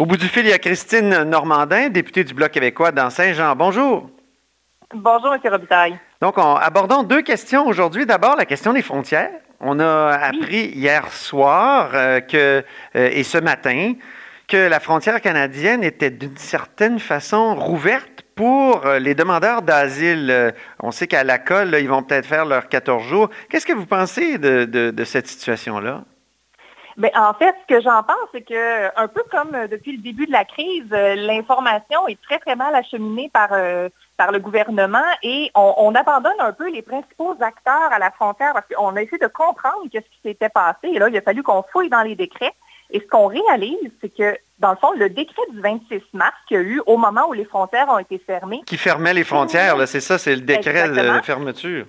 Au bout du fil, il y a Christine Normandin, députée du Bloc québécois dans Saint-Jean. Bonjour. Bonjour, M. Robitaille. Donc, on, abordons deux questions aujourd'hui. D'abord, la question des frontières. On a appris hier soir euh, que, euh, et ce matin que la frontière canadienne était d'une certaine façon rouverte pour euh, les demandeurs d'asile. On sait qu'à la colle, ils vont peut-être faire leurs 14 jours. Qu'est-ce que vous pensez de cette situation-là? Bien, en fait, ce que j'en pense, c'est que un peu comme euh, depuis le début de la crise, euh, l'information est très, très mal acheminée par, euh, par le gouvernement et on, abandonne un peu les principaux acteurs à la frontière parce qu'on a essayé de comprendre ce qui s'était passé. Et là, il a fallu qu'on fouille dans les décrets. Et ce qu'on réalise, c'est que, dans le fond, le décret du 26 mars qu'il y a eu au moment où les frontières ont été fermées. Qui fermait les frontières, c'est ça, c'est le décret de fermeture.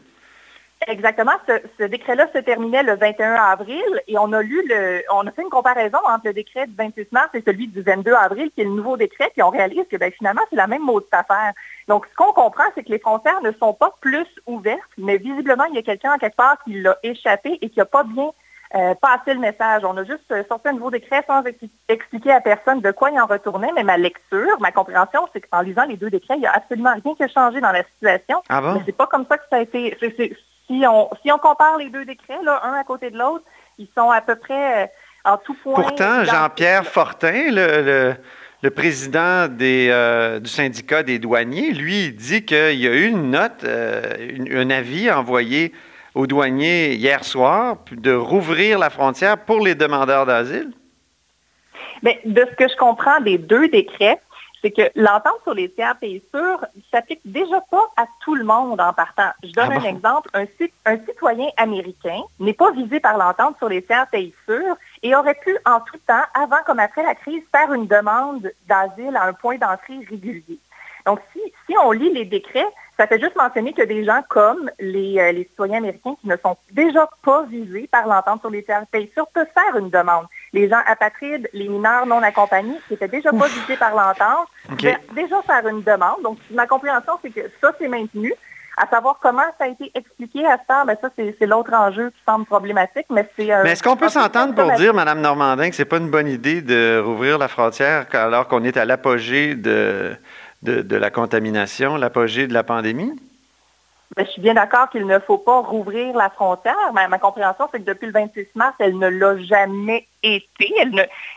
Exactement. Ce, décret-là se terminait le 21 avril et on a lu le, on a fait une comparaison entre le décret du 26 mars et celui du 22 avril, qui est le nouveau décret, puis on réalise que ben, finalement, c'est la même mode affaire. Donc, ce qu'on comprend, c'est que les frontières ne sont pas plus ouvertes, mais visiblement, il y a quelqu'un en quelque part qui l'a échappé et qui n'a pas bien euh, passé le message. On a juste euh, sorti un nouveau décret sans expliquer à personne de quoi il en retournait, mais ma lecture, ma compréhension, c'est qu'en lisant les deux décrets, il n'y a absolument rien qui a changé dans la situation. Ah bon? Mais c'est pas comme ça que ça a été si on, si on compare les deux décrets, là, un à côté de l'autre, ils sont à peu près euh, en tout point. Pourtant, Jean-Pierre Fortin, le, président des, euh, du syndicat des douaniers, lui, dit qu'il y a eu une note, euh, un avis envoyé aux douaniers hier soir de rouvrir la frontière pour les demandeurs d'asile. Bien, de ce que je comprends des deux décrets, c'est que l'entente sur les tiers pays sûrs ne s'applique déjà pas à tout le monde en partant. Je donne ah un exemple. Un, un, citoyen américain n'est pas visé par l'entente sur les tiers pays sûrs et aurait pu, en tout temps, avant comme après la crise, faire une demande d'asile à un point d'entrée régulier. Donc, si, si on lit les décrets, ça fait juste mentionner que des gens comme les, euh, les citoyens américains qui ne sont déjà pas visés par l'entente sur les tiers pays sûrs peuvent faire une demande les gens apatrides, les mineurs non accompagnés, qui n'étaient déjà pas visés par l'entente, déjà faire une demande. Donc, ma compréhension, c'est que ça, c'est maintenu. À savoir comment ça a été expliqué à ça, mais ça, c'est l'autre enjeu qui semble problématique. Mais c'est. Euh, mais est-ce qu'on peut s'entendre pour dire, Mme Normandin, que c'est pas une bonne idée de rouvrir la frontière alors qu'on est à l'apogée de, de la contamination, l'apogée de la pandémie? Ben, je suis bien d'accord qu'il ne faut pas rouvrir la frontière. Ma, ma compréhension, c'est que depuis le 26 mars, elle ne l'a jamais été.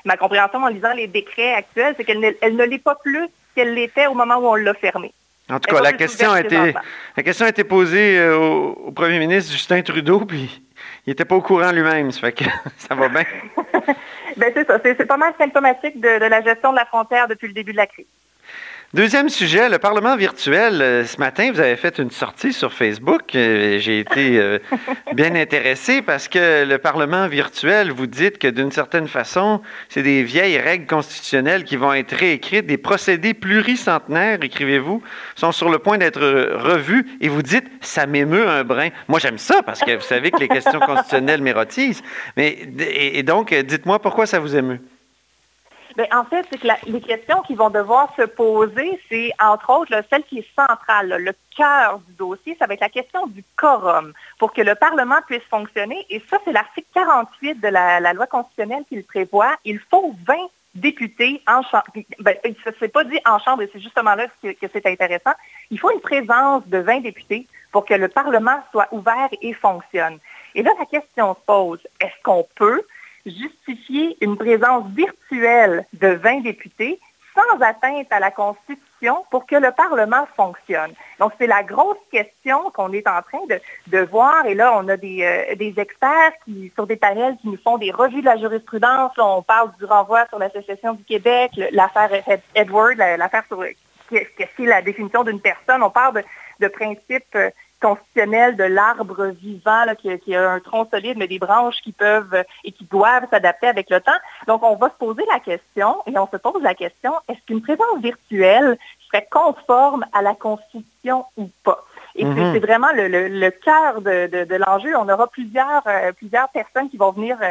ma compréhension en lisant les décrets actuels, c'est qu'elle ne, elle ne l'est pas plus qu'elle l'était au moment où on l'a fermée. En tout cas, la question, a été, la question a été posée euh, au, premier ministre Justin Trudeau, puis il n'était pas au courant lui-même. Ça fait que ça va bien. ben, c'est ça. C'est pas mal symptomatique de la gestion de la frontière depuis le début de la crise. Deuxième sujet, le Parlement virtuel. Euh, ce matin, vous avez fait une sortie sur Facebook. Euh, j'ai été euh, bien intéressé parce que le Parlement virtuel, vous dites que d'une certaine façon, c'est des vieilles règles constitutionnelles qui vont être réécrites, des procédés pluricentenaires, écrivez-vous, sont sur le point d'être revus et vous dites, ça m'émeut un brin. Moi, j'aime ça parce que vous savez que les questions constitutionnelles m'érotisent. Mais, et donc, dites-moi pourquoi ça vous émeut? Bien, en fait, c'est que les questions qui vont devoir se poser, c'est entre autres celle qui est centrale, le cœur du dossier, ça va être la question du quorum pour que le Parlement puisse fonctionner. Et ça, c'est l'article 48 de la, loi constitutionnelle qui le prévoit. Il faut 20 députés en chambre. Ben, ce n'est pas dit en chambre, et c'est justement là que c'est intéressant. Il faut une présence de 20 députés pour que le Parlement soit ouvert et fonctionne. Et là, la question se pose, est-ce qu'on peut justifier une présence virtuelle de 20 députés sans atteinte à la Constitution pour que le Parlement fonctionne. Donc, c'est la grosse question qu'on est en train de, voir. Et là, on a des, euh, des, experts qui, sur des panels qui nous font des revues de la jurisprudence. on parle du renvoi sur l'Association du Québec, l'affaire Edward, l'affaire sur qu'est-ce que c'est la définition d'une personne. On parle de, de principes euh, constitutionnel de l'arbre vivant qui, a un tronc solide, mais des branches qui peuvent et qui doivent s'adapter avec le temps. Donc, on va se poser la question, et on se pose la question, est-ce qu'une présence virtuelle serait conforme à la Constitution ou pas? Et mhm. c'est vraiment le, cœur de, l'enjeu. On aura plusieurs, euh, plusieurs personnes qui vont venir euh,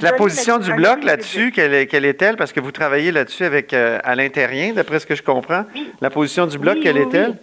la position du bloc là-dessus, quelle, est-elle? Parce que vous travaillez là-dessus avec euh, Alain Terrien, d'après ce que je comprends. La position du bloc, quelle est-elle?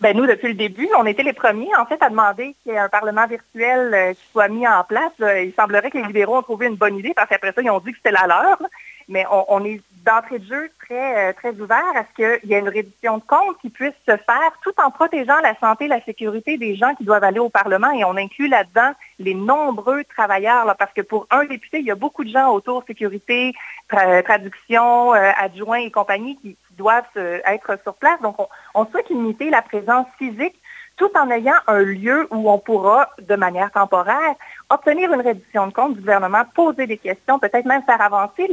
Ben, nous, depuis le début, on était les premiers, en fait, à demander qu'il y ait un Parlement virtuel euh, qui soit mis en place. il semblerait que les libéraux ont trouvé une bonne idée, parce qu'après ça, ils ont dit que c'était la leur. Mais on, est d'entrée de jeu très, euh, très ouvert à ce qu'il y ait une réduction de compte qui puisse se faire tout en protégeant la santé et la sécurité des gens qui doivent aller au Parlement. Et on inclut là-dedans les nombreux travailleurs, parce que pour un député, il y a beaucoup de gens autour, sécurité, traduction, euh, adjoints et compagnie, qui, doivent être sur place. Donc, on, souhaite limiter la présence physique tout en ayant un lieu où on pourra, de manière temporaire, obtenir une réduction de compte du gouvernement, poser des questions, peut-être même faire avancer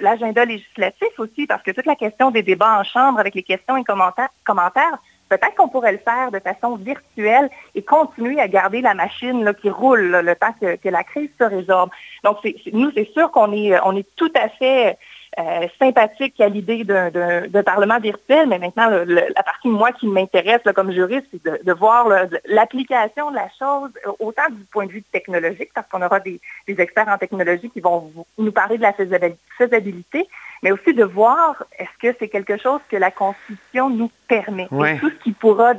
l'agenda législatif aussi, parce que toute la question des débats en chambre avec les questions et commentaires, peut-être qu'on pourrait le faire de façon virtuelle et continuer à garder la machine qui roule le temps que, la crise se résorbe. Donc, nous, c'est sûr qu'on est, on est tout à fait euh, sympathique à l'idée d'un Parlement virtuel, mais maintenant, la partie, moi, qui m'intéresse comme juriste, c'est de, voir l'application de la chose, autant du point de vue technologique, parce qu'on aura des, experts en technologie qui vont nous parler de la faisabilité, mais aussi de voir est-ce que c'est quelque chose que la Constitution nous permet? tout ce qui pourra...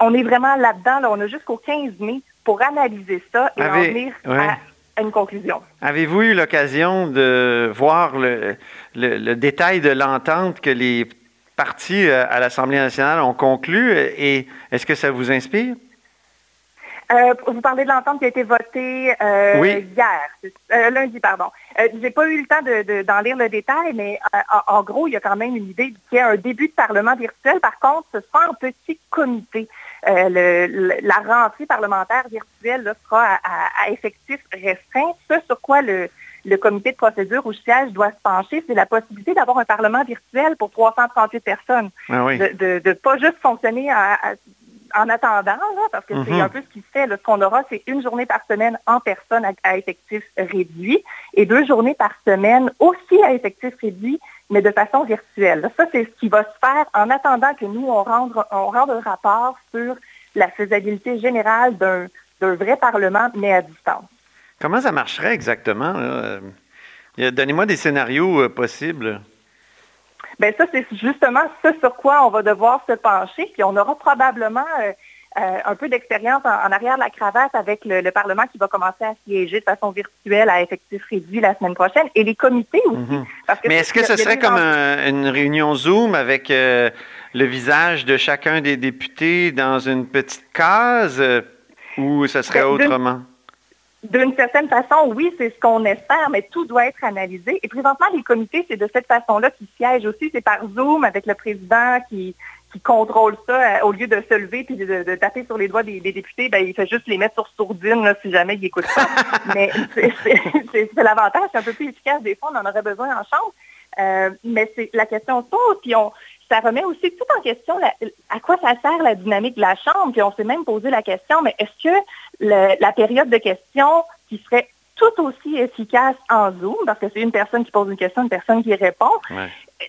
on est vraiment là-dedans, on a jusqu'au 15 mai pour analyser ça et en venir à une conclusion. Avez-vous eu l'occasion de voir le, détail de l'entente que les partis euh, à l'Assemblée nationale ont conclu et est-ce que ça vous inspire? Euh, vous parlez de l'entente qui a été votée euh, hier, lundi, pardon. Je n'ai pas eu le temps d'en lire le détail, mais en, gros, il y a quand même une idée qu'il y a un début de Parlement virtuel. Par contre, ce sera un petit comité. Euh, la rentrée parlementaire virtuelle sera à, effectif restreint. Ce sur quoi le, comité de procédure ou siège doit se pencher, c'est la possibilité d'avoir un parlement virtuel pour 338 personnes. Ah de ne pas juste fonctionner en attendant, parce que c'est mhm. un peu ce qui se fait. ce qu'on aura, c'est une journée par semaine en personne à, effectif réduit et deux journées par semaine aussi à effectif réduit mais de façon virtuelle. Ça, c'est ce qui va se faire en attendant que nous, on rende, on rende un rapport sur la faisabilité générale d'un vrai Parlement, mais à distance. Comment ça marcherait exactement? Euh, donnez-moi des scénarios euh, possibles. Bien, ça, c'est justement ce sur quoi on va devoir se pencher, puis on aura probablement euh, euh, un peu d'expérience en, arrière de la cravate avec le, Parlement qui va commencer à siéger de façon virtuelle à effectif réduit la semaine prochaine et les comités aussi. Mhm. Mais est-ce que ce serait comme une réunion Zoom avec euh, le visage de chacun des députés dans une petite case euh, ou ce serait ben, autrement? D'une certaine façon, oui, c'est ce qu'on espère, mais tout doit être analysé. Et présentement, les comités, c'est de cette façon-là qu'ils siègent aussi. C'est par Zoom avec le président qui, qui contrôle ça, euh, au lieu de se lever et de, taper sur les doigts des, députés, ben, il fait juste les mettre sur sourdine si jamais il écoute ça. mais c'est l'avantage, c'est un peu plus efficace. Des fois, on en aurait besoin en chambre. Euh, mais c'est la question se pose, puis on, ça remet aussi tout en question à quoi ça sert la dynamique de la Chambre. Puis on s'est même posé la question, mais est-ce que la période de questions qui serait tout aussi efficace en Zoom, parce que c'est une personne qui pose une question, une personne qui répond.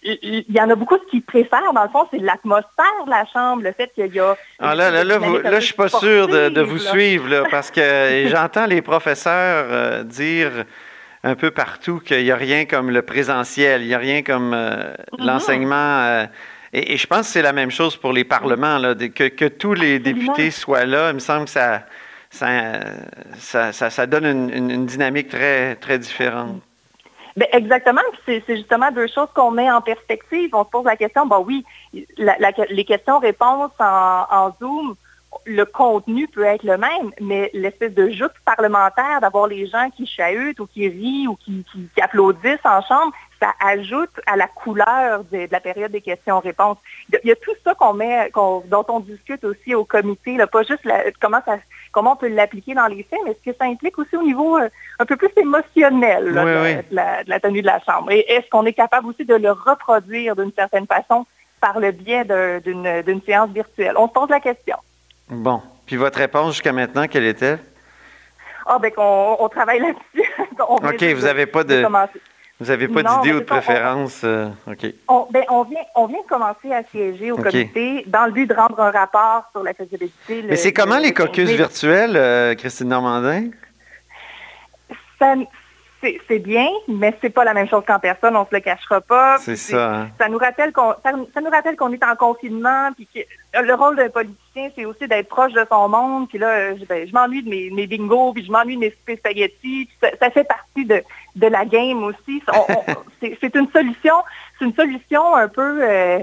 Il y en a beaucoup qui préfèrent, dans le fond, c'est l'atmosphère de la chambre, le fait qu'il y a... Ah là, là, là, là, je suis pas sûr de, vous suivre, là, parce que j'entends les professeurs euh, dire un peu partout qu'il n'y a rien comme le présentiel, il n'y a rien comme euh, mm-hmm. l'enseignement... Euh, et, je pense que c'est la même chose pour les parlements, là, que, que tous les députés soient là. Il me semble que ça ça, ça, donne une, dynamique très, très différente. Ben, exactement. C'est justement deux choses qu'on met en perspective. On se pose la question, bon oui, les questions-réponses en, Zoom, le contenu peut être le même, mais l'espèce de joute parlementaire d'avoir les gens qui chahutent ou qui rient ou qui, applaudissent en chambre, ça ajoute à la couleur de, la période des questions-réponses. Il y a tout ça qu'on met, dont on discute aussi au comité, pas juste comment ça comment on peut l'appliquer dans les faits, mais ce que ça implique aussi au niveau euh, un peu plus émotionnel de, La, tenue de la Chambre. Et est-ce qu'on est capable aussi de le reproduire d'une certaine façon par le biais d'une séance virtuelle? On se pose la question. Bon. Puis votre réponse jusqu'à maintenant, quelle était? Ah, bien qu'on on travaille là-dessus. OK, vous n'avez pas de... Vous n'avez pas d'idée ou de préférence? Euh, OK. Ben, on, vient, on vient de commencer à siéger au comité dans le but de rendre un rapport sur la faisabilité. Mais c'est comment les caucus virtuels, euh, Christine Normandin? Ça, c'est bien, mais c'est pas la même chose qu'en personne, on se le cachera pas. C'est ça. Hein. Ça nous rappelle qu'on ça, nous rappelle qu'on est en confinement, puis que le rôle d'un politicien, c'est aussi d'être proche de son monde. Puis là, je, ben, m'ennuie de mes, mes bingos, puis je m'ennuie de mes spaghettis. Ça, ça, fait partie de, de la game aussi. c'est une solution, c'est une solution un peu euh,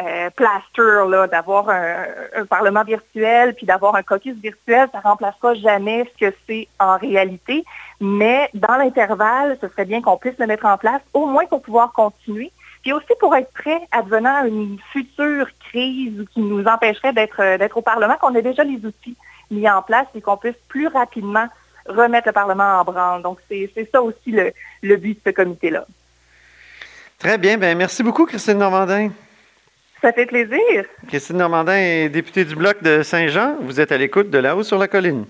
euh, plaster, d'avoir un, parlement virtuel, puis d'avoir un caucus virtuel, ça ne remplacera jamais ce que c'est en réalité. Mais dans l'intervalle, ce serait bien qu'on puisse le mettre en place, au moins pour pouvoir continuer. Puis aussi pour être prêt advenant une future crise qui nous empêcherait d'être d'être au Parlement, qu'on ait déjà les outils mis en place et qu'on puisse plus rapidement remettre le Parlement en branle. Donc, c'est ça aussi le, but de ce comité-là. Très bien. Ben, merci beaucoup, Christine Normandin. Ça fait plaisir. Christine Normandin est députée du Bloc de Saint-Jean. Vous êtes à l'écoute de là-haut sur la colline.